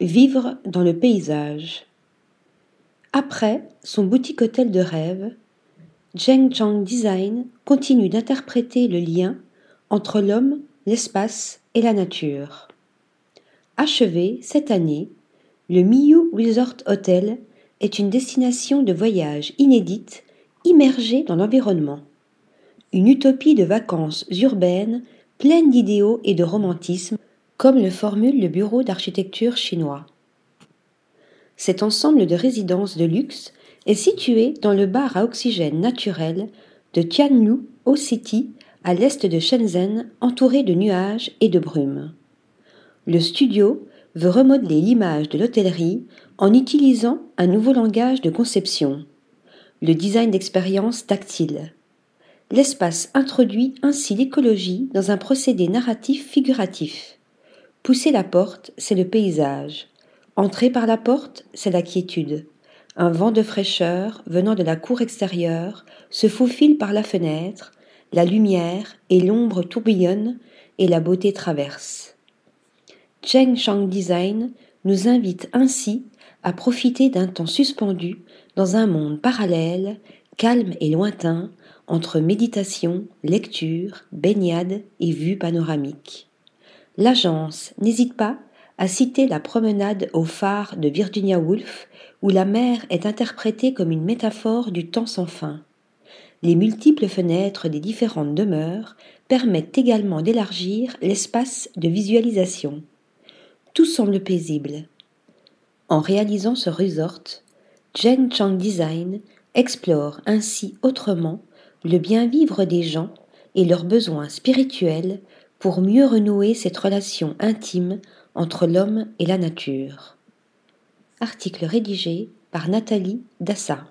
Vivre dans le paysage. Après son boutique hôtel de rêve, Zheng Chang Design continue d'interpréter le lien entre l'homme, l'espace et la nature. Achevé cette année, le Miyu Resort Hotel est une destination de voyage inédite immergée dans l'environnement. Une utopie de vacances urbaines pleine d'idéaux et de romantisme comme le formule le bureau d'architecture chinois. Cet ensemble de résidences de luxe est situé dans le bar à oxygène naturel de Tianlu Ho City, à l'est de Shenzhen, entouré de nuages et de brumes. Le studio veut remodeler l'image de l'hôtellerie en utilisant un nouveau langage de conception, le design d'expérience tactile. L'espace introduit ainsi l'écologie dans un procédé narratif figuratif. Pousser la porte, c'est le paysage. Entrer par la porte, c'est la quiétude. Un vent de fraîcheur venant de la cour extérieure se faufile par la fenêtre, la lumière et l'ombre tourbillonnent et la beauté traverse. Cheng Shang Design nous invite ainsi à profiter d'un temps suspendu dans un monde parallèle, calme et lointain, entre méditation, lecture, baignade et vue panoramique. L'agence n'hésite pas à citer la promenade au phare de Virginia Woolf, où la mer est interprétée comme une métaphore du temps sans fin. Les multiples fenêtres des différentes demeures permettent également d'élargir l'espace de visualisation. Tout semble paisible. En réalisant ce resort, Jen Chang Design explore ainsi autrement le bien-vivre des gens et leurs besoins spirituels pour mieux renouer cette relation intime entre l'homme et la nature. Article rédigé par Nathalie Dassa.